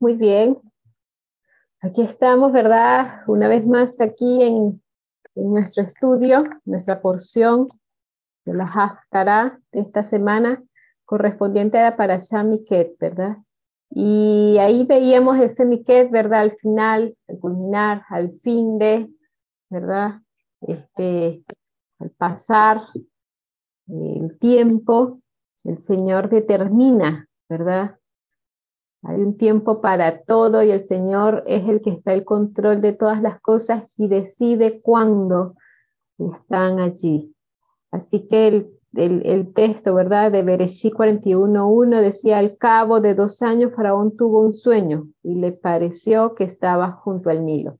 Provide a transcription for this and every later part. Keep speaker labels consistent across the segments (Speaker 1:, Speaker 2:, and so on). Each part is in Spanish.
Speaker 1: Muy bien. Aquí estamos, ¿verdad? Una vez más aquí en, nuestro estudio, nuestra porción de la Haftarah de esta semana correspondiente a la Parashah Miket, ¿verdad? Y ahí veíamos ese Miket, ¿verdad? Al final, al culminar, al fin de, ¿verdad? Este, al pasar el tiempo, el Señor determina, ¿verdad? Hay un tiempo para todo y el Señor es el que está al control de todas las cosas y decide cuándo están allí. Así que el, el, texto, ¿verdad? De Bereshit 41.1 decía, al cabo de dos años Faraón tuvo un sueño y le pareció que estaba junto al Nilo.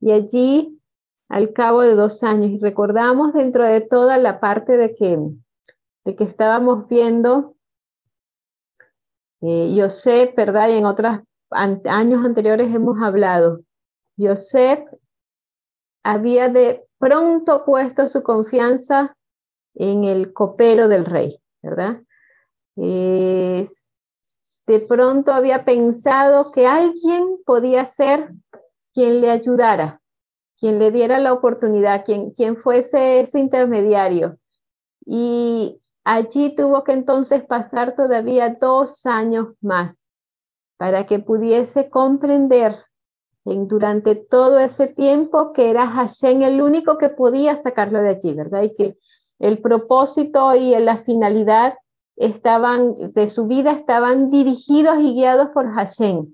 Speaker 1: Y allí, al cabo de dos años, recordamos dentro de toda la parte de que, de que estábamos viendo eh, Yosef, ¿verdad? Y en otros años anteriores hemos hablado. Yosef había de pronto puesto su confianza en el copero del rey, ¿verdad? de pronto había pensado que alguien podía ser quien le ayudara, quien le diera la oportunidad, quien, quien fuese ese intermediario. Y Allí tuvo que entonces pasar todavía dos años más para que pudiese comprender en, durante todo ese tiempo que era Hashem el único que podía sacarlo de allí, ¿verdad? Y que el propósito y la finalidad de su vida estaban dirigidos y guiados por Hashem.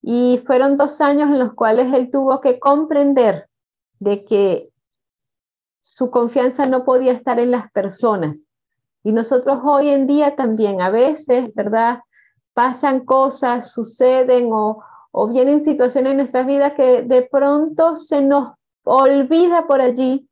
Speaker 1: Y fueron dos años en los cuales él tuvo que comprender de que su confianza no podía estar en las personas, y nosotros hoy en día también a veces, ¿verdad? Pasan cosas, suceden o, o vienen situaciones en nuestras vidas que de pronto se nos olvida por allí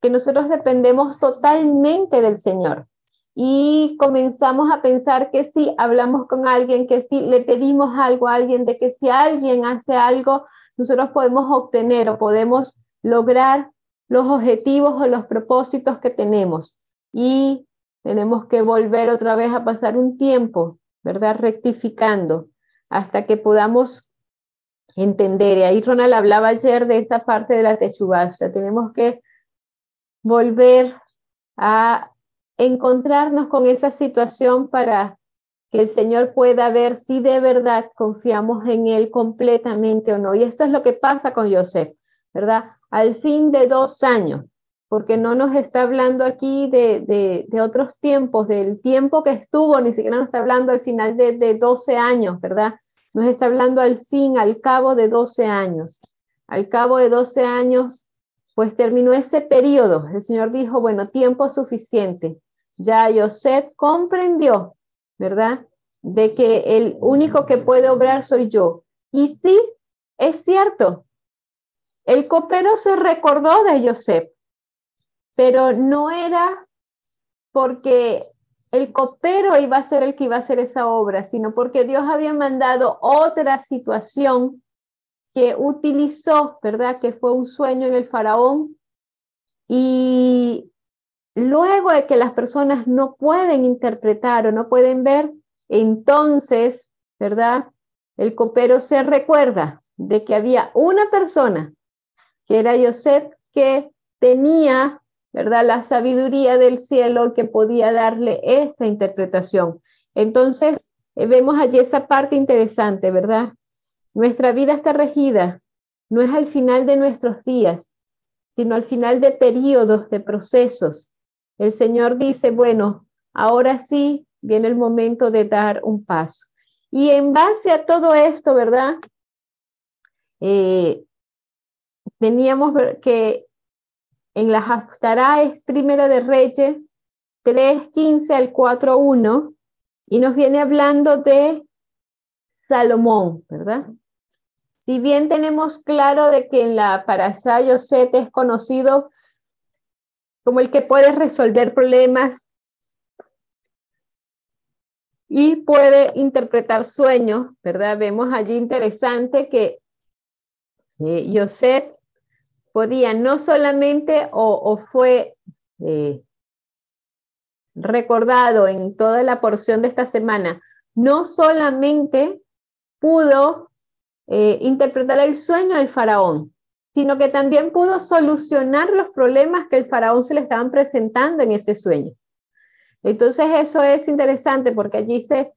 Speaker 1: que nosotros dependemos totalmente del Señor. Y comenzamos a pensar que si hablamos con alguien, que si le pedimos algo a alguien, de que si alguien hace algo, nosotros podemos obtener o podemos lograr los objetivos o los propósitos que tenemos. Y tenemos que volver otra vez a pasar un tiempo, ¿verdad? Rectificando hasta que podamos entender. Y ahí Ronald hablaba ayer de esa parte de la techubasha. Tenemos que volver a encontrarnos con esa situación para que el Señor pueda ver si de verdad confiamos en Él completamente o no. Y esto es lo que pasa con Joseph, ¿verdad? Al fin de dos años, porque no nos está hablando aquí de, otros tiempos, del tiempo que estuvo, ni siquiera nos está hablando al final de, de 12 años, ¿verdad? Nos está hablando al fin, al cabo de 12 años. Al cabo de 12 años, pues terminó ese periodo. El Señor dijo, bueno, tiempo suficiente. Ya Joseph comprendió, ¿verdad? De que el único que puede obrar soy yo. Y sí, es cierto. El copero se recordó de Joseph pero no era porque el copero iba a ser el que iba a hacer esa obra, sino porque Dios había mandado otra situación que utilizó, ¿verdad? Que fue un sueño en el faraón. Y luego de que las personas no pueden interpretar o no pueden ver, entonces, ¿verdad? El copero se recuerda de que había una persona, que era Joseph, que tenía ¿verdad? La sabiduría del cielo que podía darle esa interpretación. Entonces, eh, vemos allí esa parte interesante, ¿verdad? Nuestra vida está regida, no es al final de nuestros días, sino al final de periodos, de procesos. El Señor dice, bueno, ahora sí viene el momento de dar un paso. Y en base a todo esto, ¿verdad? Eh, teníamos que en la Haftarah es Primera de Reyes 3.15 al 4.1 y nos viene hablando de Salomón, ¿verdad? Si bien tenemos claro de que en la Parashá Yosef es conocido como el que puede resolver problemas y puede interpretar sueños, ¿verdad? Vemos allí interesante que eh, podía no solamente o, fue, eh, recordado en toda la porción de esta semana, no solamente pudo eh, interpretar el sueño del faraón, sino que también pudo solucionar los problemas que el faraón se le estaban presentando en ese sueño. Entonces eso es interesante porque allí se,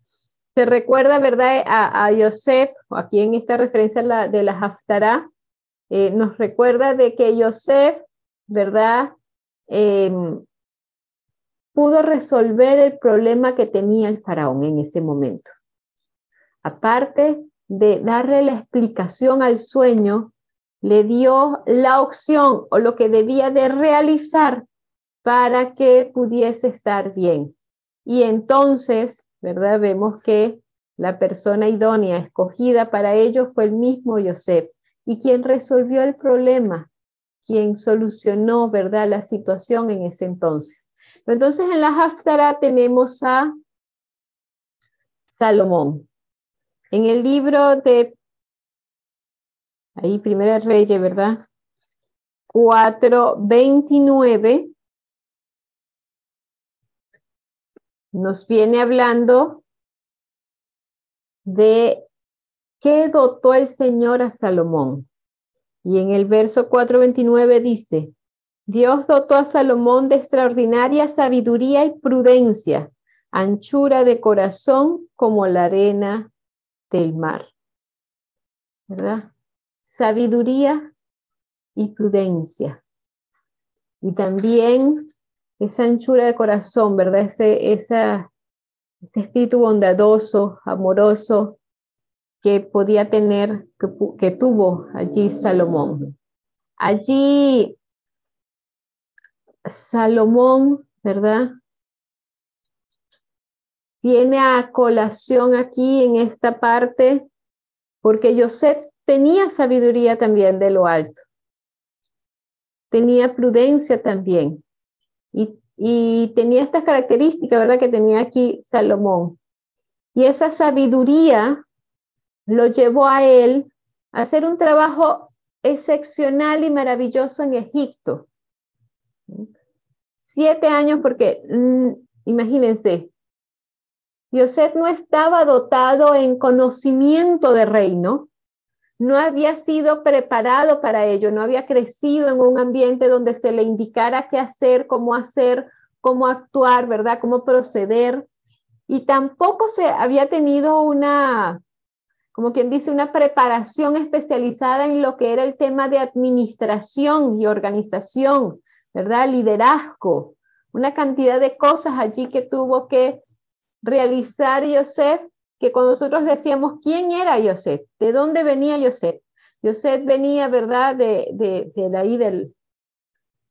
Speaker 1: se recuerda, ¿verdad? A, a Yosef, aquí en esta referencia de la Haftarah, eh, nos recuerda de que Yosef, ¿verdad? Em, pudo resolver el problema que tenía el faraón en ese momento. Aparte de darle la explicación al sueño, le dio la opción o lo que debía de realizar para que pudiese estar bien. Y entonces, ¿verdad? Vemos que la persona idónea escogida para ello fue el mismo Yosef. Y quien resolvió el problema, quien solucionó, ¿verdad?, la situación en ese entonces. Entonces, en la Haftara tenemos a Salomón. En el libro de Ahí, Primera Reyes, ¿verdad? 4.29 nos viene hablando de qué dotó el Señor a Salomón. Y en el verso 4.29 dice, Dios dotó a Salomón de extraordinaria sabiduría y prudencia, anchura de corazón como la arena del mar. ¿Verdad? sabiduría y prudencia. Y también esa anchura de corazón, ¿verdad? Ese, ese espíritu bondadoso, amoroso que podía tener, que, tuvo allí Salomón. Allí Salomón, ¿verdad? Viene a colación aquí en esta parte, porque Joseph tenía sabiduría también de lo alto. Tenía prudencia también. Y, tenía estas características, ¿verdad? Que tenía aquí Salomón. Y esa sabiduría lo llevó a él a hacer un trabajo excepcional y maravilloso en Egipto. Siete años porque, mm, imagínense, Yosef no estaba dotado en conocimiento de reino, no había sido preparado para ello, no había crecido en un ambiente donde se le indicara qué hacer, cómo hacer, cómo actuar, ¿verdad? Cómo proceder. Y tampoco se había tenido una, como quien dice, una preparación especializada en lo que era el tema de administración y organización, ¿verdad? Liderazgo, una cantidad de cosas allí que tuvo que realizar Joseph que cuando nosotros decíamos quién era Yosef, de dónde venía Yosef. Yosef venía, ¿verdad?, de, de, de ahí del,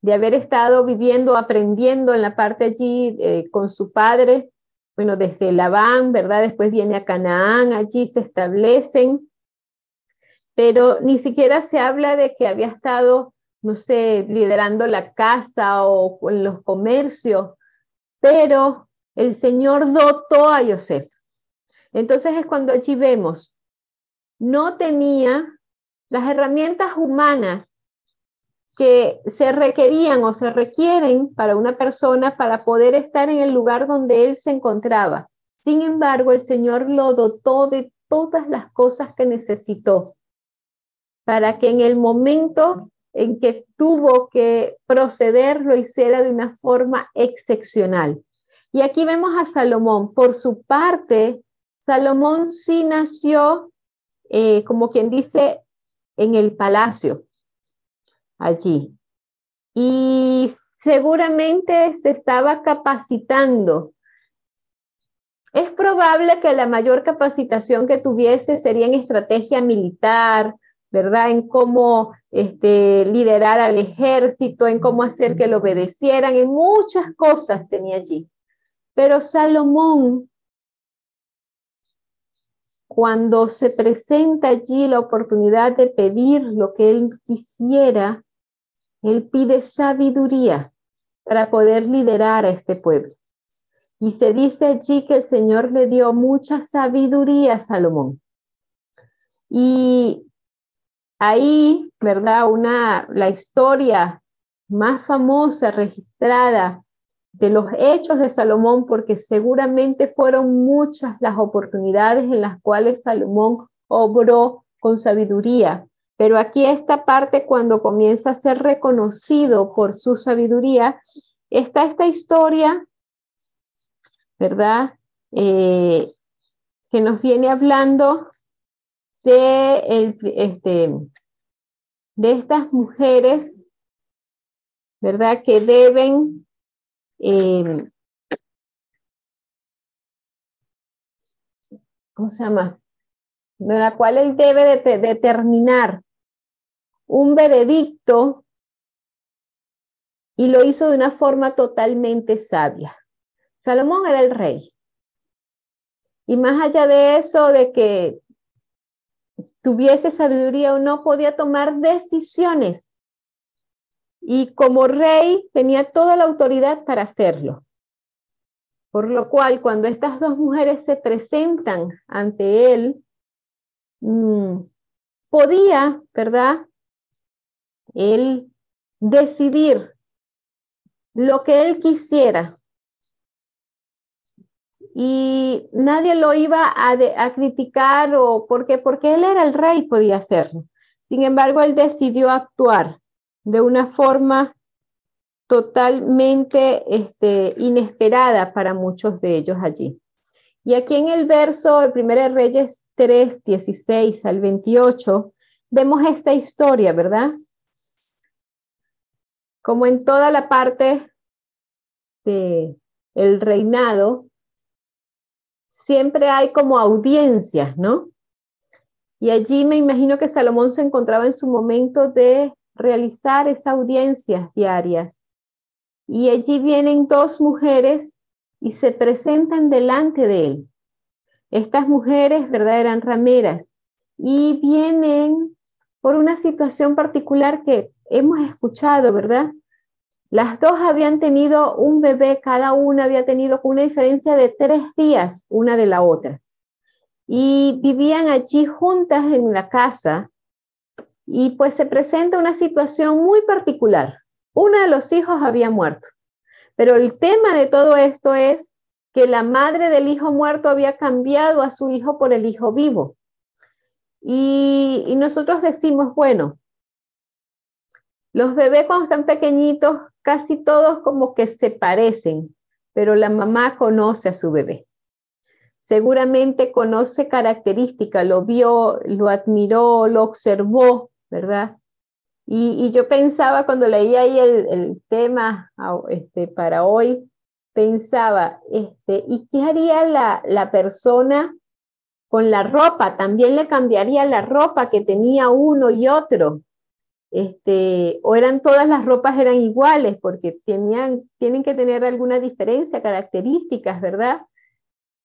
Speaker 1: de haber estado viviendo, aprendiendo en la parte allí eh, con su padre, bueno, desde Labán, ¿verdad? Después viene a Canaán, allí se establecen, pero ni siquiera se habla de que había estado, no sé, liderando la casa o en los comercios, pero el Señor dotó a Yosef entonces es cuando allí vemos, no tenía las herramientas humanas que se requerían o se requieren para una persona para poder estar en el lugar donde él se encontraba. Sin embargo, el Señor lo dotó de todas las cosas que necesitó para que en el momento en que tuvo que proceder lo hiciera de una forma excepcional. Y aquí vemos a Salomón, por su parte, Salomón sí nació, eh, como quien dice, en el palacio, allí. Y seguramente se estaba capacitando. Es probable que la mayor capacitación que tuviese sería en estrategia militar, ¿verdad? En cómo este, liderar al ejército, en cómo hacer que lo obedecieran, en muchas cosas tenía allí. Pero Salomón cuando se presenta allí la oportunidad de pedir lo que él quisiera, él pide sabiduría para poder liderar a este pueblo. Y se dice allí que el Señor le dio mucha sabiduría a Salomón. Y ahí, ¿verdad? Una, la historia más famosa registrada de los hechos de Salomón, porque seguramente fueron muchas las oportunidades en las cuales Salomón obró con sabiduría. Pero aquí esta parte, cuando comienza a ser reconocido por su sabiduría, está esta historia, ¿verdad? Eh, que nos viene hablando de, este, de estas mujeres, ¿verdad? Que deben eh, ¿cómo se llama? De la cual él debe de, determinar un veredicto y lo hizo de una forma totalmente sabia. Salomón era el rey. Y más allá de eso, de que tuviese sabiduría o no, podía tomar decisiones y como rey tenía toda la autoridad para hacerlo. Por lo cual, cuando estas dos mujeres se presentan ante él, mm, podía, ¿verdad? Él decidir lo que él quisiera. Y nadie lo iba a, criticar o porque, porque él era el rey, podía hacerlo. Sin embargo, él decidió actuar de una forma totalmente este, inesperada para muchos de ellos allí. Y aquí en el verso, el 1 Reyes 3, 16 al 28, vemos esta historia, ¿verdad? Como en toda la parte del el reinado, siempre hay como audiencias, ¿no? Y allí me imagino que Salomón se encontraba en su momento de realizar esas audiencias diarias. Y allí vienen dos mujeres y se presentan delante de él. Estas mujeres, ¿verdad? Eran rameras y vienen por una situación particular que hemos escuchado, ¿verdad? Las dos habían tenido un bebé, cada una había tenido una diferencia de tres días una de la otra. Y vivían allí juntas en la casa y pues se presenta una situación muy particular. Uno de los hijos había muerto, pero el tema de todo esto es que la madre del hijo muerto había cambiado a su hijo por el hijo vivo. Y, y nosotros decimos, bueno, los bebés cuando están pequeñitos, casi todos como que se parecen, pero la mamá conoce a su bebé. Seguramente conoce características, lo vio, lo admiró, lo observó, ¿verdad? Y, yo pensaba cuando leía ahí el, tema este, para hoy, pensaba, este, ¿y qué haría la, la persona con la ropa? También le cambiaría la ropa que tenía uno y otro. Este, o eran todas las ropas eran iguales porque tenían, tienen que tener alguna diferencia, características, ¿verdad?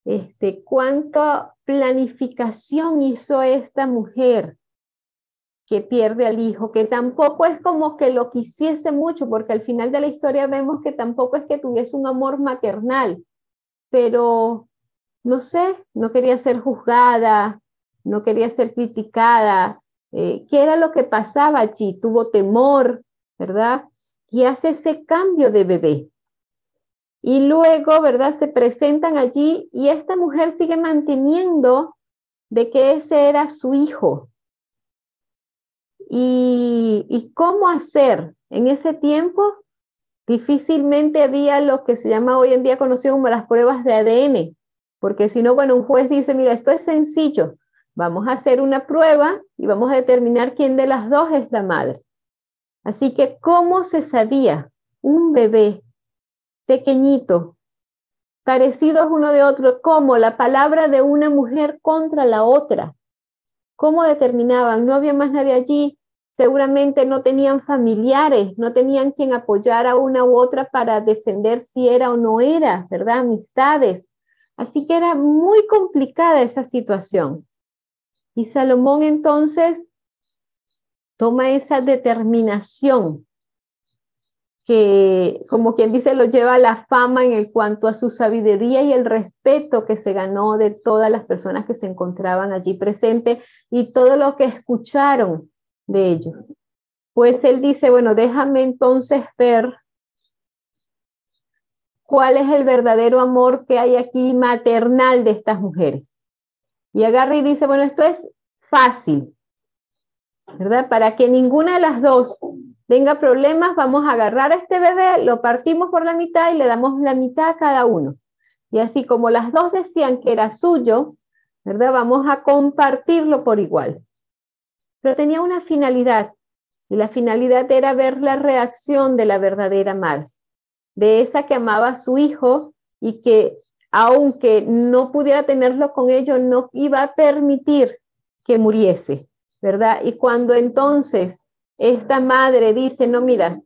Speaker 1: Este, ¿Cuánta planificación hizo esta mujer? que pierde al hijo, que tampoco es como que lo quisiese mucho, porque al final de la historia vemos que tampoco es que tuviese un amor maternal, pero no sé, no quería ser juzgada, no quería ser criticada. Eh, ¿Qué era lo que pasaba allí? Tuvo temor, ¿verdad? Y hace ese cambio de bebé. Y luego, ¿verdad? Se presentan allí y esta mujer sigue manteniendo de que ese era su hijo, y, cómo hacer. En ese tiempo difícilmente había lo que se llama hoy en día conocido como las pruebas de ADN, porque si no, bueno, un juez dice, mira, esto es sencillo, vamos a hacer una prueba y vamos a determinar quién de las dos es la madre. Así que, ¿cómo se sabía un bebé pequeñito, parecidos uno de otro, como la palabra de una mujer contra la otra? ¿Cómo determinaban? No había más nadie allí. Seguramente no tenían familiares, no tenían quien apoyar a una u otra para defender si era o no era, ¿verdad? Amistades. Así que era muy complicada esa situación. Y Salomón entonces toma esa determinación que, como quien dice, lo lleva a la fama en el cuanto a su sabiduría y el respeto que se ganó de todas las personas que se encontraban allí presentes y todo lo que escucharon de ellos. Pues él dice, bueno, déjame entonces ver cuál es el verdadero amor que hay aquí maternal de estas mujeres. Y agarra y dice, bueno, esto es fácil, ¿verdad? Para que ninguna de las dos tenga problemas, vamos a agarrar a este bebé, lo partimos por la mitad y le damos la mitad a cada uno. Y así como las dos decían que era suyo, ¿verdad? Vamos a compartirlo por igual. Pero tenía una finalidad, y la finalidad era ver la reacción de la verdadera madre, de esa que amaba a su hijo y que aunque no pudiera tenerlo con ellos, no iba a permitir que muriese, ¿verdad? Y cuando entonces esta madre dice, no, mira,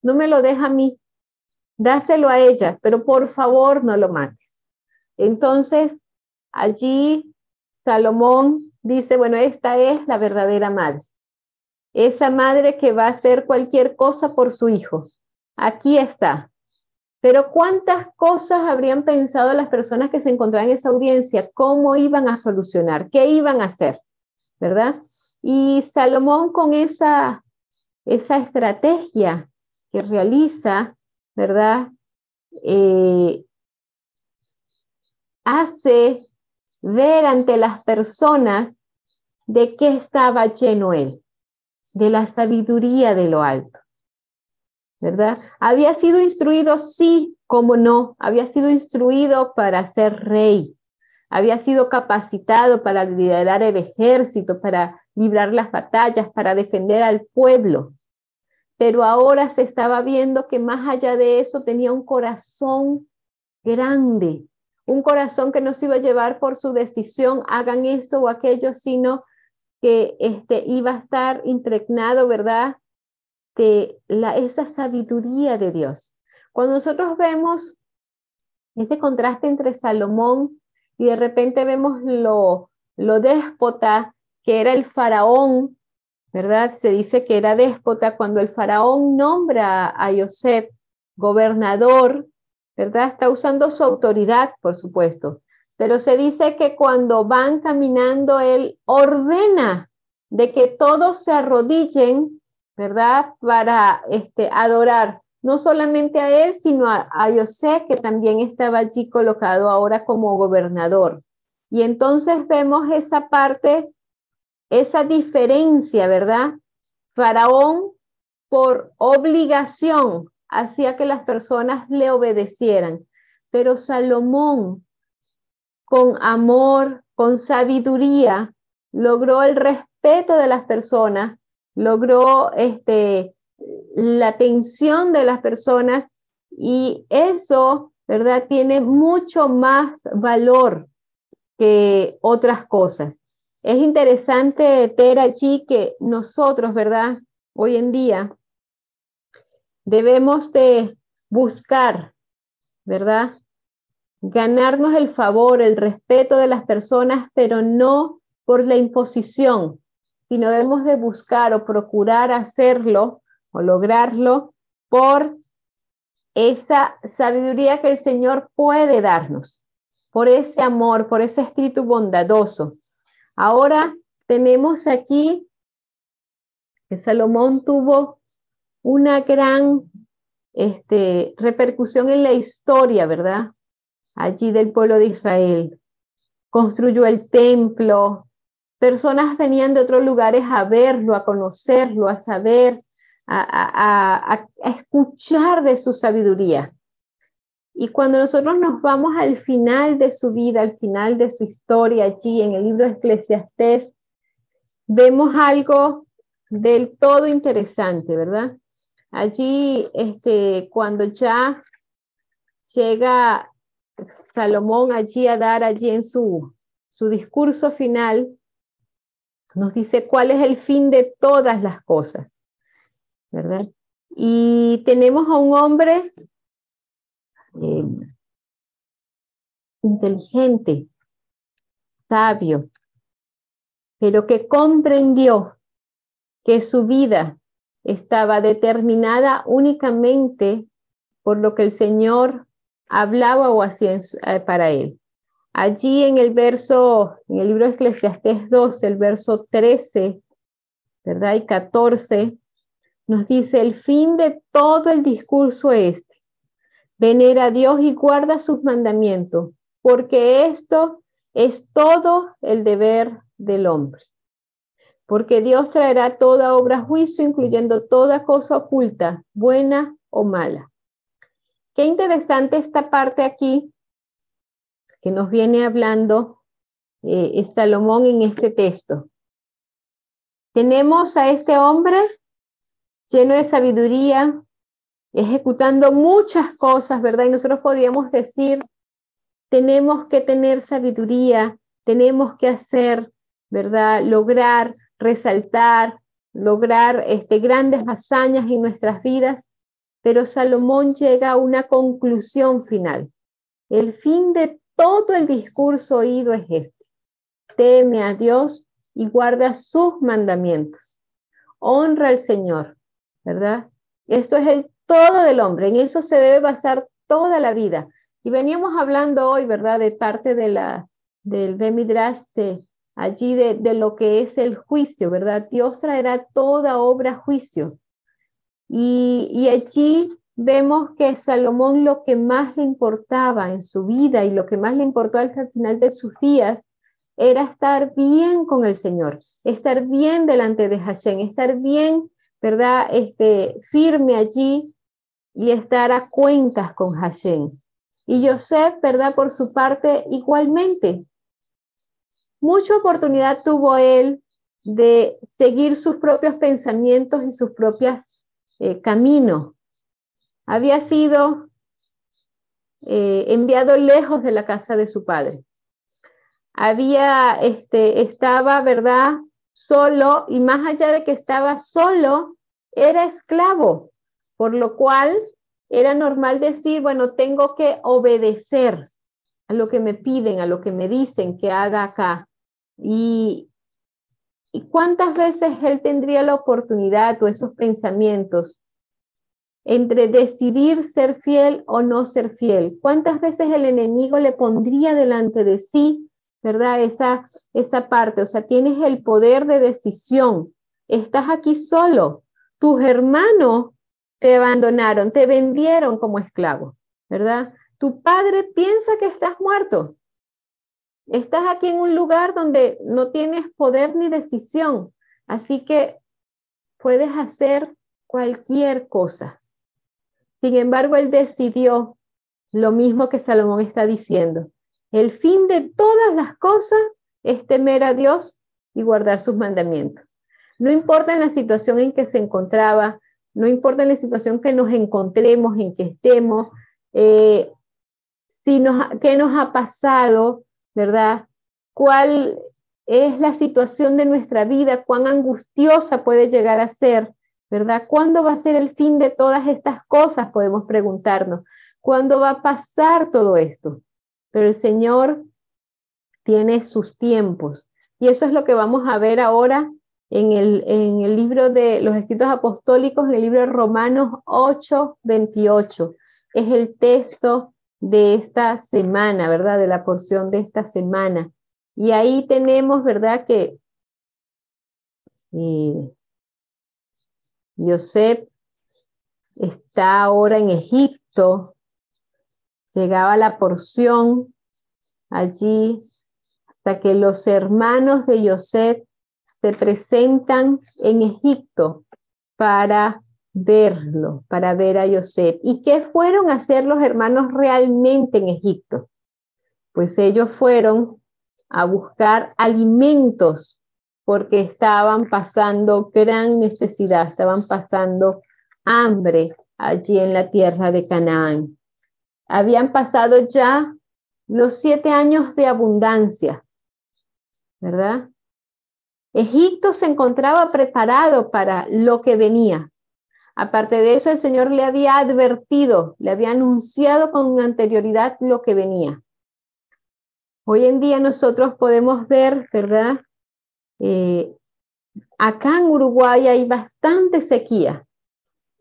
Speaker 1: no me lo deja a mí, dáselo a ella, pero por favor no lo mates. Entonces, allí Salomón dice, bueno, esta es la verdadera madre. Esa madre que va a hacer cualquier cosa por su hijo. Aquí está. Pero ¿cuántas cosas habrían pensado las personas que se encontraban en esa audiencia? ¿Cómo iban a solucionar? ¿Qué iban a hacer? ¿Verdad? Y Salomón con esa, esa estrategia que realiza, ¿verdad? Eh, hace ver ante las personas de qué estaba lleno él, de la sabiduría de lo alto. ¿Verdad? Había sido instruido, sí, como no, había sido instruido para ser rey, había sido capacitado para liderar el ejército, para librar las batallas, para defender al pueblo. Pero ahora se estaba viendo que más allá de eso tenía un corazón grande, un corazón que no se iba a llevar por su decisión, hagan esto o aquello, sino que este, iba a estar impregnado, ¿verdad? La, esa sabiduría de Dios. Cuando nosotros vemos ese contraste entre Salomón y de repente vemos lo, lo déspota que era el faraón, ¿verdad? Se dice que era déspota cuando el faraón nombra a Yosef gobernador ¿verdad? Está usando su autoridad, por supuesto, pero se dice que cuando van caminando, él ordena de que todos se arrodillen, ¿verdad? Para este, adorar no solamente a él, sino a, a José, que también estaba allí colocado ahora como gobernador. Y entonces vemos esa parte, esa diferencia, ¿verdad? Faraón por obligación hacía que las personas le obedecieran. Pero Salomón, con amor, con sabiduría, logró el respeto de las personas, logró este, la atención de las personas y eso, ¿verdad? Tiene mucho más valor que otras cosas. Es interesante ver allí que nosotros, ¿verdad? Hoy en día debemos de buscar, ¿verdad? Ganarnos el favor, el respeto de las personas, pero no por la imposición, sino debemos de buscar o procurar hacerlo o lograrlo por esa sabiduría que el Señor puede darnos, por ese amor, por ese espíritu bondadoso. Ahora tenemos aquí que Salomón tuvo una gran este, repercusión en la historia, ¿verdad? Allí del pueblo de Israel. Construyó el templo. Personas venían de otros lugares a verlo, a conocerlo, a saber, a, escuchar de su sabiduría. Y cuando nosotros nos vamos al final de su vida, al final de su historia, allí en el libro de Eclesiastés, vemos algo del todo interesante, ¿verdad? Allí, este, cuando ya llega Salomón allí a dar allí en su, su discurso final, nos dice cuál es el fin de todas las cosas, ¿verdad? Y tenemos a un hombre eh, inteligente, sabio, pero que comprendió que su vida estaba determinada únicamente por lo que el Señor hablaba o hacía eh, para él. Allí en el verso, en el libro de Eclesiastés 2, el verso 13, ¿verdad? Y 14, nos dice, el fin de todo el discurso este, venera a Dios y guarda sus mandamientos, porque esto es todo el deber del hombre. Porque Dios traerá toda obra a juicio, incluyendo toda cosa oculta, buena o mala. Qué interesante esta parte aquí que nos viene hablando eh, Salomón en este texto. Tenemos a este hombre lleno de sabiduría, ejecutando muchas cosas, ¿verdad? Y nosotros podríamos decir, tenemos que tener sabiduría, tenemos que hacer, ¿verdad? Lograr, resaltar, lograr este, grandes hazañas en nuestras vidas, pero Salomón llega a una conclusión final. El fin de todo el discurso oído es este. Teme a Dios y guarda sus mandamientos. Honra al Señor, ¿verdad? Esto es el todo del hombre, en eso se debe basar toda la vida. Y veníamos hablando hoy, ¿verdad?, de parte de la, del Bemidraste, allí de, lo que es el juicio, ¿verdad? Dios traerá toda obra juicio. Y, y allí vemos que Salomón lo que más le importaba en su vida y lo que más le importó al final de sus días era estar bien con el Señor, estar bien delante de Hashem, estar bien, ¿verdad? Este, firme allí y estar a cuentas con Hashem. Y Joseph, ¿verdad? Por su parte, igualmente. Mucha oportunidad tuvo él de seguir sus propios pensamientos y sus propios eh, caminos. Había sido eh, enviado lejos de la casa de su padre. Había, este, estaba, ¿verdad? Solo, y más allá de que estaba solo, era esclavo por lo cual era normal decir, bueno, tengo que obedecer a lo que me piden, a lo que me dicen que haga acá. Y, y cuántas veces él tendría la oportunidad o esos pensamientos entre decidir ser fiel o no ser fiel. ¿Cuántas veces el enemigo le pondría delante de sí, verdad? Esa, esa parte, o sea, tienes el poder de decisión. Estás aquí solo. Tus hermanos te abandonaron, te vendieron como esclavo, ¿verdad? Tu padre piensa que estás muerto. Estás aquí en un lugar donde no tienes poder ni decisión, así que puedes hacer cualquier cosa. Sin embargo, él decidió lo mismo que Salomón está diciendo. El fin de todas las cosas es temer a Dios y guardar sus mandamientos. No importa en la situación en que se encontraba, no importa la situación que nos encontremos, en que estemos, eh, si nos, qué nos ha pasado, ¿verdad? ¿Cuál es la situación de nuestra vida? ¿Cuán angustiosa puede llegar a ser? ¿Verdad? ¿Cuándo va a ser el fin de todas estas cosas? Podemos preguntarnos. ¿Cuándo va a pasar todo esto? Pero el Señor tiene sus tiempos. Y eso es lo que vamos a ver ahora en el, en el libro de los escritos apostólicos, en el libro de Romanos 8, 28. Es el texto de esta semana, ¿verdad? De la porción de esta semana. Y ahí tenemos, ¿verdad? Que eh, Joseph está ahora en Egipto, llegaba la porción allí hasta que los hermanos de Joseph se presentan en Egipto para verlo, para ver a Yosef. ¿Y qué fueron a hacer los hermanos realmente en Egipto? Pues ellos fueron a buscar alimentos porque estaban pasando gran necesidad, estaban pasando hambre allí en la tierra de Canaán. Habían pasado ya los siete años de abundancia, ¿verdad? Egipto se encontraba preparado para lo que venía. Aparte de eso, el Señor le había advertido, le había anunciado con anterioridad lo que venía. Hoy en día nosotros podemos ver, ¿verdad? Eh, acá en Uruguay hay bastante sequía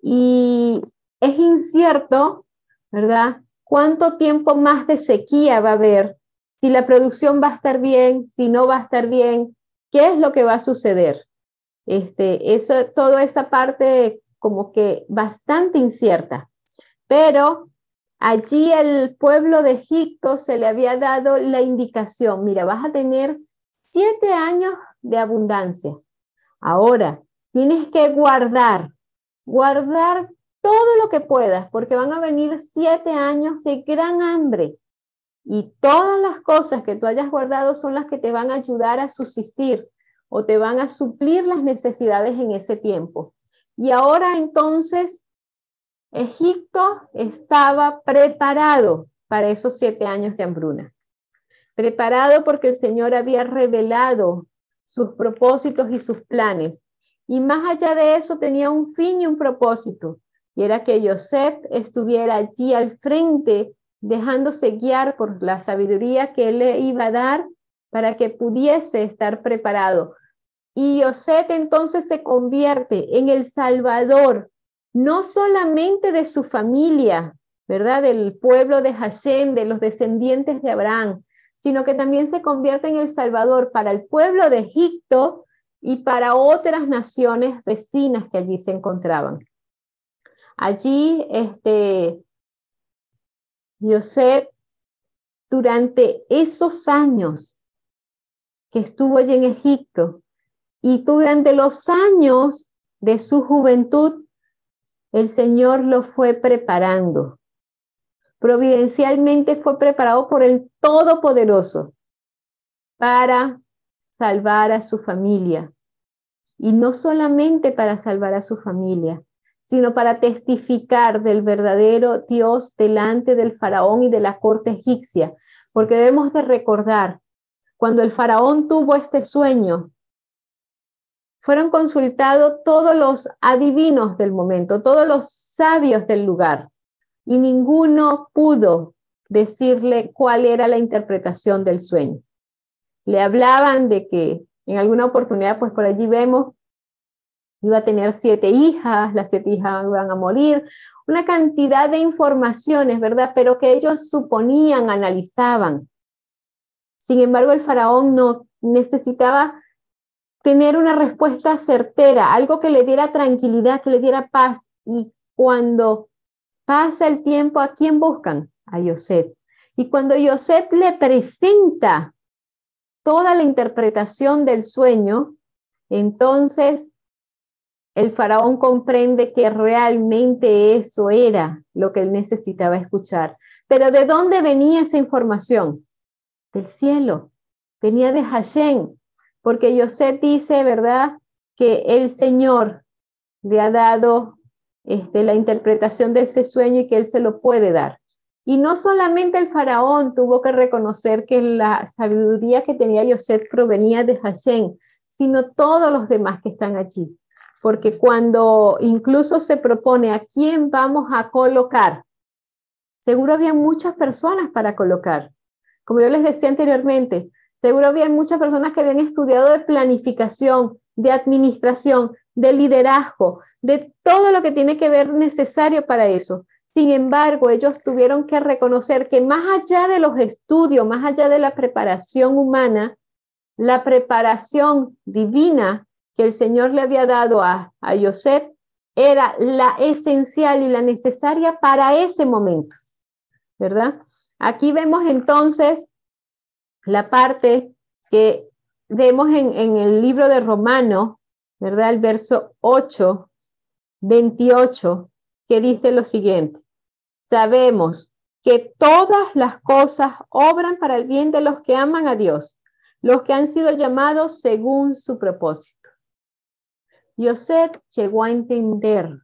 Speaker 1: y es incierto, ¿verdad? ¿Cuánto tiempo más de sequía va a haber? Si la producción va a estar bien, si no va a estar bien, ¿Qué es lo que va a suceder? Este, eso, toda esa parte como que bastante incierta. Pero allí el pueblo de Egipto se le había dado la indicación, mira, vas a tener siete años de abundancia. Ahora, tienes que guardar, guardar todo lo que puedas, porque van a venir siete años de gran hambre. Y todas las cosas que tú hayas guardado son las que te van a ayudar a subsistir o te van a suplir las necesidades en ese tiempo. Y ahora entonces Egipto estaba preparado para esos siete años de hambruna. Preparado porque el Señor había revelado sus propósitos y sus planes. Y más allá de eso tenía un fin y un propósito. Y era que Joseph estuviera allí al frente, dejándose guiar por la sabiduría que le iba a dar para que pudiese estar preparado. Y Joseph entonces se convierte en el salvador, no solamente de su familia, ¿verdad? Del pueblo de Hashem, de los descendientes de Abraham, sino que también se convierte en el salvador para el pueblo de Egipto y para otras naciones vecinas que allí se encontraban. Allí, este, José, durante esos años que estuvo allí en Egipto y durante los años de su juventud, el Señor lo fue preparando. Providencialmente fue preparado por el Todopoderoso para salvar a su familia. Y no solamente para salvar a su familia, sino para testificar del verdadero Dios delante del faraón y de la corte egipcia, porque debemos de recordar, cuando el faraón tuvo este sueño, fueron consultados todos los adivinos del momento, todos los sabios del lugar, y ninguno pudo decirle cuál era la interpretación del sueño. Le hablaban de que en alguna oportunidad, pues por allí vemos iba a tener siete hijas, las siete hijas iban a morir, una cantidad de informaciones, ¿verdad? Pero que ellos suponían, analizaban. Sin embargo, el faraón no necesitaba tener una respuesta certera, algo que le diera tranquilidad, que le diera paz. Y cuando pasa el tiempo, ¿a quién buscan? A Yosef. Y cuando Yosef le presenta toda la interpretación del sueño, entonces el faraón comprende que realmente eso era lo que él necesitaba escuchar. Pero ¿de dónde venía esa información? Del cielo. Venía de Hashem. Porque Yosef dice, ¿verdad? Que el Señor le ha dado este, la interpretación de ese sueño y que él se lo puede dar. Y no solamente el faraón tuvo que reconocer que la sabiduría que tenía Yosef provenía de Hashem, sino todos los demás que están allí porque cuando incluso se propone a quién vamos a colocar, seguro había muchas personas para colocar. Como yo les decía anteriormente, seguro había muchas personas que habían estudiado de planificación, de administración, de liderazgo, de todo lo que tiene que ver necesario para eso. Sin embargo, ellos tuvieron que reconocer que más allá de los estudios, más allá de la preparación humana, la preparación divina que el Señor le había dado a, a Joseph era la esencial y la necesaria para ese momento, ¿verdad? Aquí vemos entonces la parte que vemos en, en el libro de Romano, ¿verdad? El verso 8, 28, que dice lo siguiente. Sabemos que todas las cosas obran para el bien de los que aman a Dios, los que han sido llamados según su propósito. Yosef llegó a entender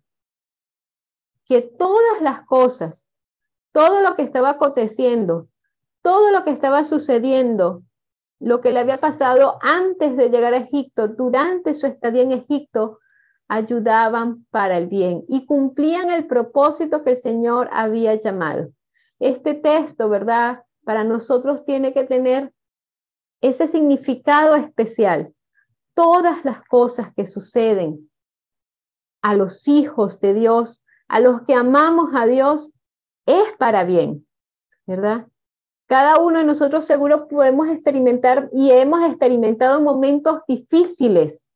Speaker 1: que todas las cosas, todo lo que estaba aconteciendo, todo lo que estaba sucediendo, lo que le había pasado antes de llegar a Egipto, durante su estadía en Egipto, ayudaban para el bien y cumplían el propósito que el Señor había llamado. Este texto, ¿verdad? Para nosotros tiene que tener ese significado especial todas las cosas que suceden a los hijos de Dios, a los que amamos a Dios, es para bien, ¿verdad? Cada uno de nosotros seguro podemos experimentar y hemos experimentado momentos difíciles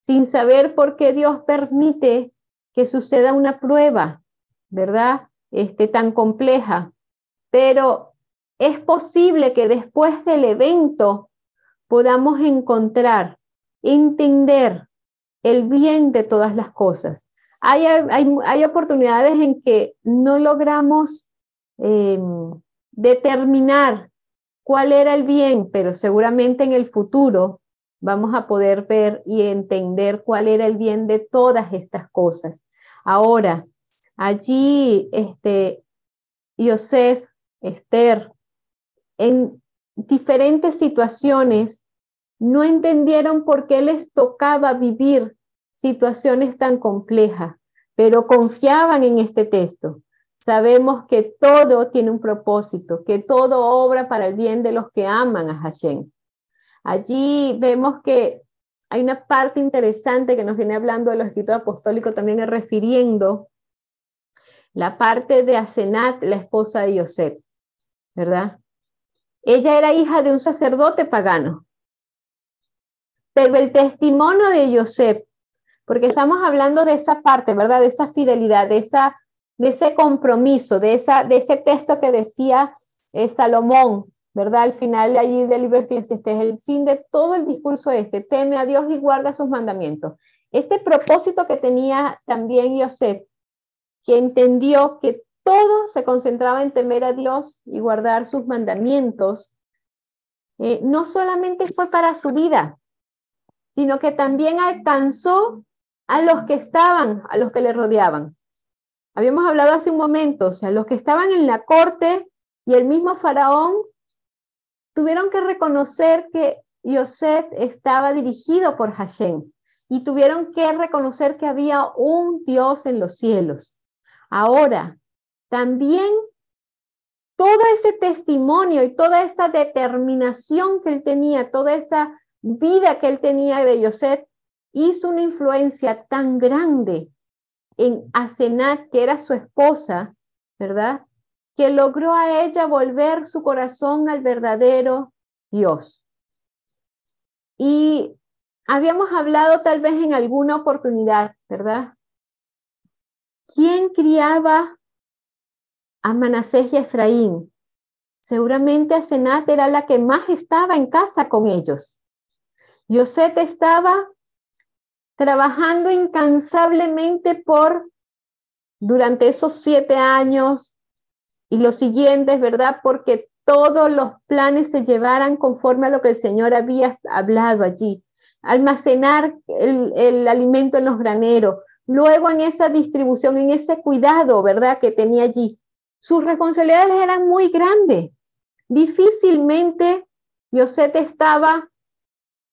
Speaker 1: sin saber por qué Dios permite que suceda una prueba, ¿verdad? este, tan compleja, pero es posible que después del evento podamos encontrar, entender el bien de todas las cosas. Hay, hay, oportunidades en que no logramos em, determinar cuál era el bien, pero seguramente en el futuro vamos a poder ver y entender cuál era el bien de todas estas cosas. Ahora, allí, este, Esther, en diferentes situaciones, no entendieron por qué les tocaba vivir situaciones tan complejas, pero confiaban en este texto. Sabemos que todo tiene un propósito, que todo obra para el bien de los que aman a Hashem. Allí vemos que hay una parte interesante que nos viene hablando de los escritos apostólicos, también refiriendo la parte de Asenat, la esposa de Yosef, ¿verdad? Ella era hija de un sacerdote pagano. Pero el testimonio de Yosef, porque estamos hablando de esa parte, ¿verdad? De esa fidelidad, de, esa, de ese compromiso, de, esa, de ese texto que decía eh, Salomón, ¿verdad? Al final de allí del libro este es el fin de todo el discurso este, teme a Dios y guarda sus mandamientos. Ese propósito que tenía también Yosef, que entendió que todo se concentraba en temer a Dios y guardar sus mandamientos, eh, no solamente fue para su vida, sino que también alcanzó a los que estaban, a los que le rodeaban. Habíamos hablado hace un momento, o sea, los que estaban en la corte y el mismo faraón tuvieron que reconocer que Yosef estaba dirigido por Hashem y tuvieron que reconocer que había un Dios en los cielos. Ahora, también todo ese testimonio y toda esa determinación que él tenía, toda esa vida que él tenía de Yosef, hizo una influencia tan grande en Asenat, que era su esposa, ¿verdad? Que logró a ella volver su corazón al verdadero Dios. Y habíamos hablado tal vez en alguna oportunidad, ¿verdad? ¿Quién criaba a Manasés y Efraín. Seguramente Asenat era la que más estaba en casa con ellos. Yosef estaba trabajando incansablemente por durante esos siete años y los siguientes, ¿verdad? Porque todos los planes se llevaran conforme a lo que el Señor había hablado allí. Almacenar el, alimento en los graneros, luego en esa distribución, en ese cuidado, ¿verdad? Que tenía allí sus responsabilidades eran muy grandes. Difícilmente Yosef estaba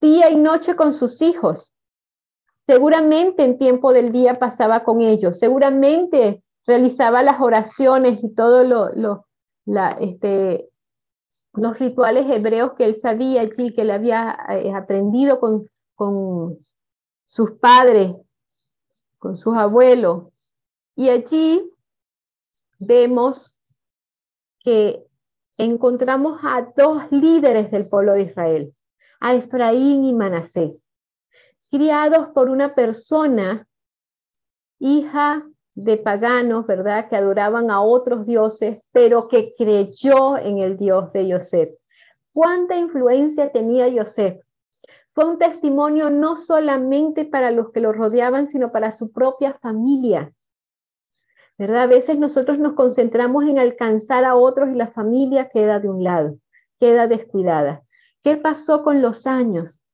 Speaker 1: día y noche con sus hijos. Seguramente en tiempo del día pasaba con ellos. Seguramente realizaba las oraciones y todos lo, este, los rituales hebreos que él sabía allí, que él había eh, aprendido con, con sus padres, con sus abuelos. Y allí vemos que encontramos a dos líderes del pueblo de Israel, a Efraín y Manasés, criados por una persona, hija de paganos, ¿verdad? Que adoraban a otros dioses, pero que creyó en el Dios de Yosef. ¿Cuánta influencia tenía Yosef? Fue un testimonio no solamente para los que lo rodeaban, sino para su propia familia. ¿verdad? A veces nosotros nos concentramos en alcanzar a otros y la familia queda de un lado, queda descuidada. ¿Qué pasó con los años?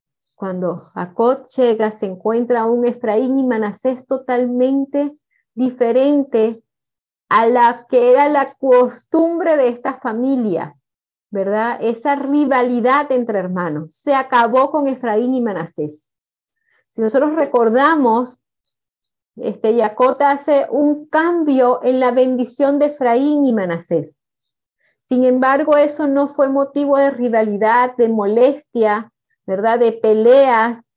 Speaker 1: Cuando Jacob llega, se encuentra un Efraín y Manasés totalmente diferente a la que era la costumbre de esta familia, ¿verdad? Esa rivalidad entre hermanos se acabó con Efraín y Manasés. Si nosotros recordamos este, Yacot hace un cambio en la bendición de Efraín y Manasés. Sin embargo, eso no fue motivo de rivalidad, de molestia, ¿verdad? De peleas.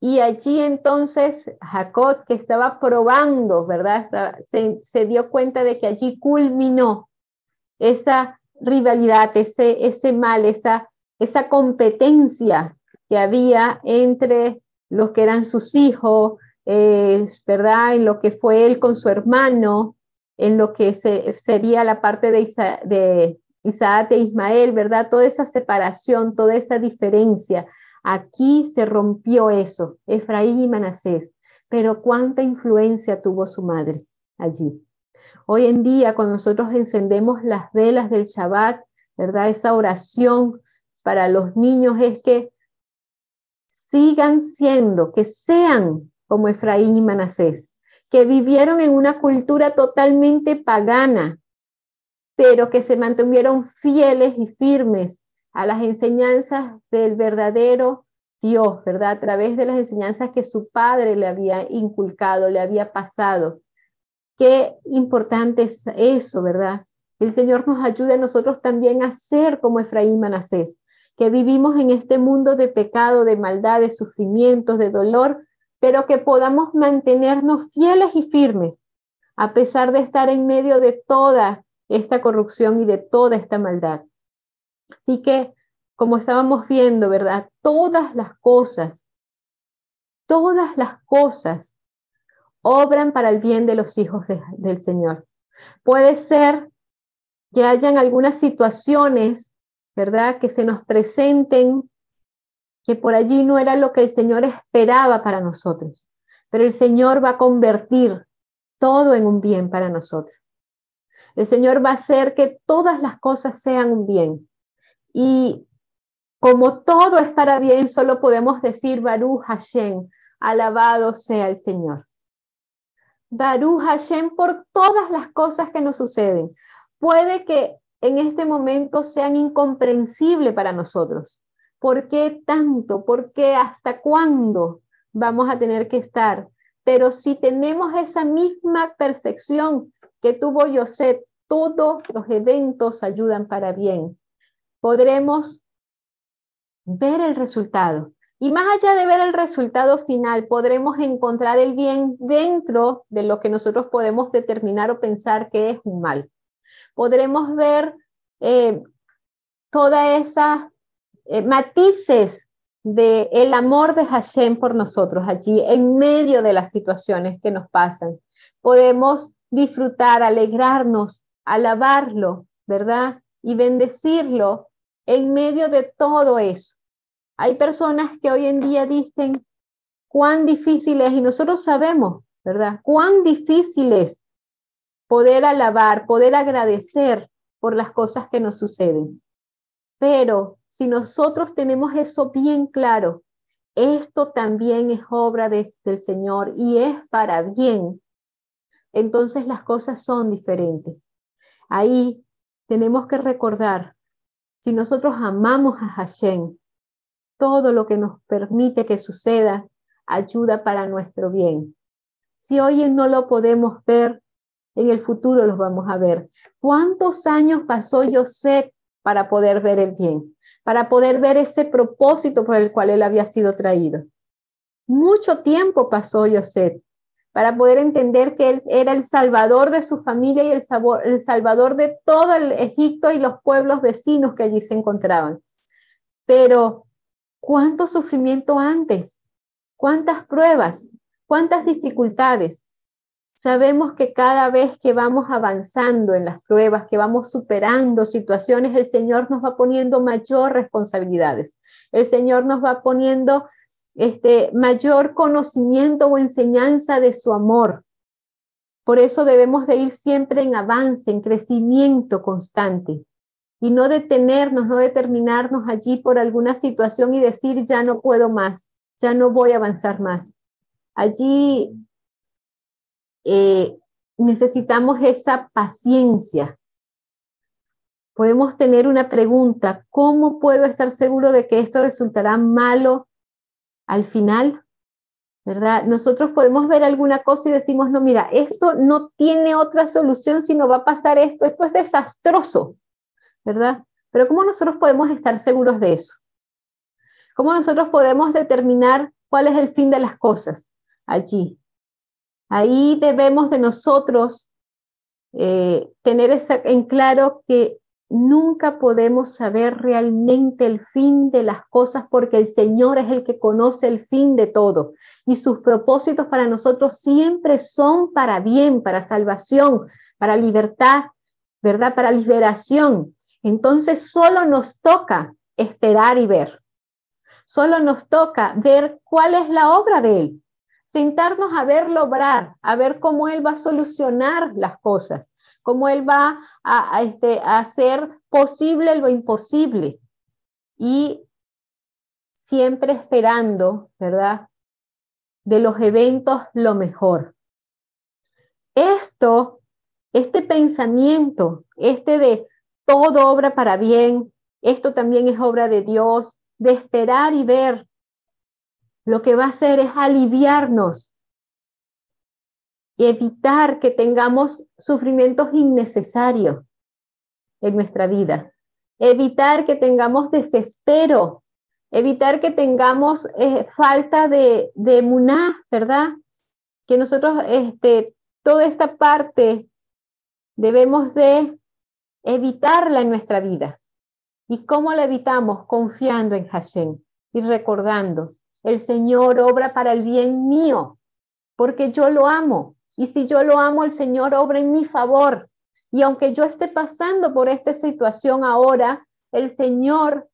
Speaker 1: Y allí entonces Jacob, que estaba probando, ¿verdad? Se, se, dio cuenta de que allí culminó esa rivalidad, ese, ese mal, esa, esa competencia que había entre los que eran sus hijos, ¿verdad? En lo que fue él con su hermano, en lo que sería la parte de, de Isaac e Ismael, ¿verdad? Toda esa separación, toda esa diferencia. Aquí se rompió eso, Efraín y Manasés. Pero cuánta influencia tuvo su madre allí. Hoy en día, cuando nosotros encendemos las velas del Shabbat, ¿verdad? Esa oración para los niños es que sigan siendo, que sean como Efraín y Manasés, que vivieron en una cultura totalmente pagana, pero que se mantuvieron fieles y firmes a las enseñanzas del verdadero Dios, ¿verdad? A través de las enseñanzas que su padre le había inculcado, le había pasado. Qué importante es eso, ¿verdad? El Señor nos ayude a nosotros también a ser como Efraín Manasés, que vivimos en este mundo de pecado, de maldad, de sufrimientos, de dolor, pero que podamos mantenernos fieles y firmes, a pesar de estar en medio de toda esta corrupción y de toda esta maldad. Así que, como estábamos viendo, ¿verdad? Todas las cosas, todas las cosas obran para el bien de los hijos del Señor. Puede ser que hayan algunas situaciones, ¿verdad? Que se nos presenten que por allí no era lo que el Señor esperaba para nosotros, pero el Señor va a convertir todo en un bien para nosotros. El Señor va a hacer que todas las cosas sean un bien. Y como todo es para bien, solo podemos decir Baruch Hashem, alabado sea el Señor. Baruch Hashem por todas las cosas que nos suceden. Puede que en este momento sean incomprensibles para nosotros. ¿Por qué tanto? ¿Por qué hasta cuándo vamos a tener que estar? Pero si tenemos esa misma percepción que tuvo José, todos los eventos ayudan para bien. Podremos ver el resultado. Y más allá de ver el resultado final, podremos encontrar el bien dentro de lo que nosotros podemos determinar o pensar que es un mal. Podremos ver eh, todas esas eh, matices del el amor de Hashem por nosotros allí en medio de las situaciones que nos pasan. Podemos disfrutar, alegrarnos, alabarlo, ¿verdad? Y bendecirlo en medio de todo eso. Hay personas que hoy en día dicen cuán difícil es, y nosotros sabemos, ¿verdad? Cuán difícil es poder alabar, poder agradecer por las cosas que nos suceden. Pero si nosotros tenemos eso bien claro, esto también es obra del Señor y es para bien, entonces las cosas son diferentes. Ahí tenemos que recordar, si nosotros amamos a Hashem, todo lo que nos permite que suceda ayuda para nuestro bien. Si hoy no lo podemos ver, en el futuro los vamos a ver. ¿Cuántos años pasó José para poder ver el bien? Para poder ver ese propósito por el cual él había sido traído. Mucho tiempo pasó José para poder entender que él era el salvador de su familia y el, el salvador de todo el Egipto y los pueblos vecinos que allí se encontraban. Pero ¿Cuánto sufrimiento antes? ¿Cuántas pruebas? ¿Cuántas dificultades? Sabemos que cada vez que vamos avanzando en las pruebas, que vamos superando situaciones, el Señor nos va poniendo mayor responsabilidades. El Señor nos va poniendo este mayor conocimiento o enseñanza de su amor. Por eso debemos de ir siempre en avance, en crecimiento constante y no detenernos, no determinarnos allí por alguna situación y decir ya no puedo más, ya no voy a avanzar más. Allí eh, necesitamos esa paciencia. Podemos tener una pregunta, ¿cómo puedo estar seguro de que esto resultará malo al final? ¿Verdad? Nosotros podemos ver alguna cosa y decimos, no, mira, esto no tiene otra solución, sino va a pasar esto, esto es desastroso. ¿verdad? Pero ¿cómo nosotros podemos estar seguros de eso? ¿Cómo nosotros podemos determinar cuál es el fin de las cosas allí? Ahí debemos de nosotros eh, tener en claro que nunca podemos saber realmente el fin de las cosas porque el Señor es el que conoce el fin de todo y sus propósitos para nosotros siempre son para bien, para salvación, para libertad, ¿verdad? Para liberación. Entonces solo nos toca esperar y ver. Solo nos toca ver cuál es la obra de Él. Sentarnos a verlo obrar, a ver cómo Él va a solucionar las cosas cómo Él va a, este, a hacer posible lo imposible. Y siempre esperando, ¿verdad? De los eventos lo mejor. Esto, este pensamiento, este de todo obra para bien, esto también es obra de Dios, de esperar y ver, lo que va a hacer es aliviarnos evitar que tengamos sufrimientos innecesarios en nuestra vida, evitar que tengamos desespero, evitar que tengamos eh, falta de, de muná, ¿verdad? Que nosotros, este, toda esta parte debemos de evitarla en nuestra vida. ¿Y cómo la evitamos? Confiando en Hashem y recordando, el Señor obra para el bien mío, porque yo lo amo, y si yo lo amo, el Señor obra en mi favor. Y aunque yo esté pasando por esta situación ahora, el Señor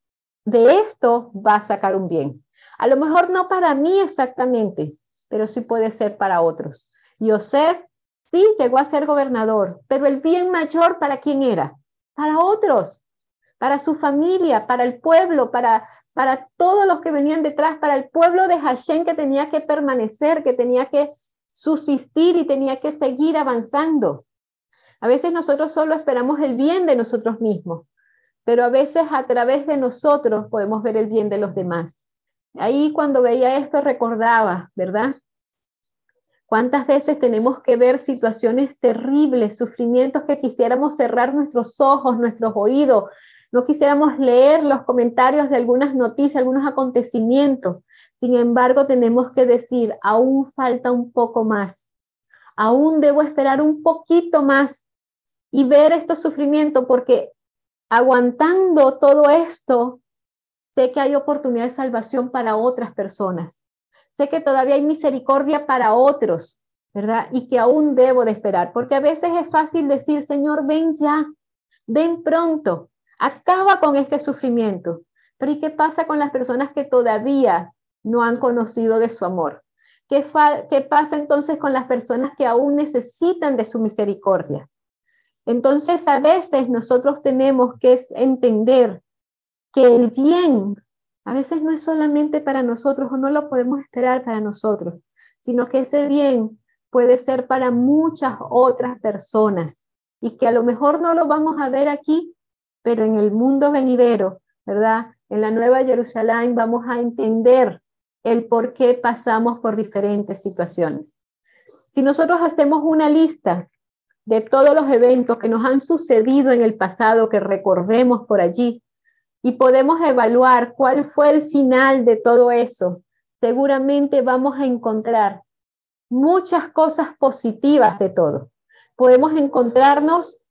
Speaker 1: de esto va a sacar un bien. A lo mejor no para mí exactamente, pero sí puede ser para otros. Yosef sí llegó a ser gobernador, pero el bien mayor para quién era? Para otros, para su familia, para el pueblo, para, para todos los que venían detrás, para el pueblo de Hashem que tenía que permanecer, que tenía que subsistir y tenía que seguir avanzando. A veces nosotros solo esperamos el bien de nosotros mismos, pero a veces a través de nosotros podemos ver el bien de los demás. Ahí cuando veía esto recordaba, ¿verdad? ¿Cuántas veces tenemos que ver situaciones terribles, sufrimientos que quisiéramos cerrar nuestros ojos, nuestros oídos, no quisiéramos leer los comentarios de algunas noticias, algunos acontecimientos, sin embargo, tenemos que decir, aún falta un poco más, aún debo esperar un poquito más y ver estos sufrimientos, porque aguantando todo esto, sé que hay oportunidad de salvación para otras personas. Sé que todavía hay misericordia para otros, ¿verdad? Y que aún debo de esperar, porque a veces es fácil decir, Señor, ven ya, ven pronto, acaba con este sufrimiento. Pero ¿y qué pasa con las personas que todavía no han conocido de su amor. ¿Qué, ¿Qué, pasa entonces con las personas que aún necesitan de su misericordia? Entonces, a veces nosotros tenemos que entender que el bien a veces no es solamente para nosotros o no lo podemos esperar para nosotros, sino que ese bien puede ser para muchas otras personas y que a lo mejor no lo vamos a ver aquí, pero en el mundo venidero, ¿verdad? En la Nueva Jerusalén vamos a entender el por qué pasamos por diferentes situaciones. Si nosotros hacemos una lista de todos los eventos que nos han sucedido en el pasado, que recordemos por allí, y podemos evaluar cuál fue el final de todo eso, seguramente vamos a encontrar muchas cosas positivas de todo. Podemos encontrarnos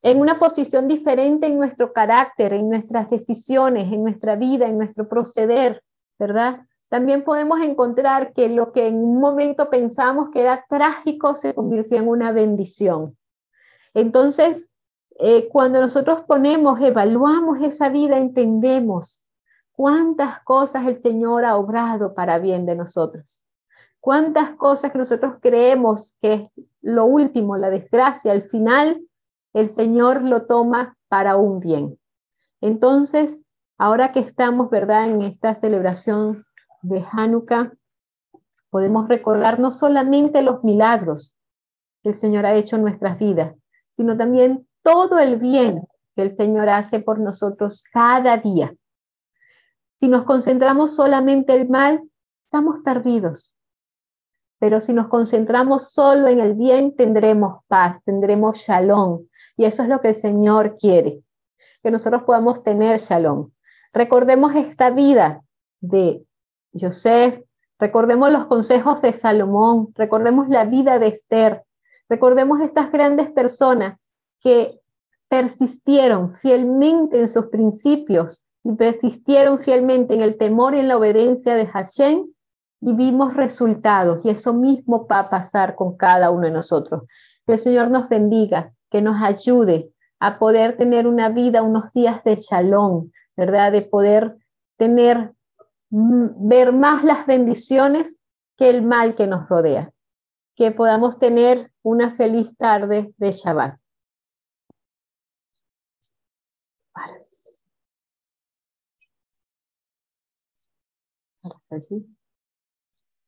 Speaker 1: en una posición diferente en nuestro carácter, en nuestras decisiones, en nuestra vida, en nuestro proceder, ¿verdad? También podemos encontrar que lo que en un momento pensamos que era trágico se convirtió en una bendición. Entonces, eh, cuando nosotros ponemos, evaluamos esa vida, entendemos cuántas cosas el Señor ha obrado para bien de nosotros. Cuántas cosas que nosotros creemos que es lo último, la desgracia, al final, el Señor lo toma para un bien. Entonces, ahora que estamos, ¿verdad?, en esta celebración de Hanukkah, podemos recordar no solamente los milagros que el Señor ha hecho en nuestras vidas, sino también todo el bien que el Señor hace por nosotros cada día. Si nos concentramos solamente en el mal, estamos perdidos. Pero si nos concentramos solo en el bien, tendremos paz, tendremos shalom. Y eso es lo que el Señor quiere, que nosotros podamos tener shalom. Recordemos esta vida de Joseph, recordemos los consejos de Salomón, recordemos la vida de Esther, recordemos estas grandes personas que persistieron fielmente en sus principios y persistieron fielmente en el temor y en la obediencia de Hashem y vimos resultados. Y eso mismo va a pasar con cada uno de nosotros. Que el Señor nos bendiga, que nos ayude a poder tener una vida, unos días de shalom, ¿verdad? De poder tener, ver más las bendiciones que el mal que nos rodea. Que podamos tener una feliz tarde de Shabbat.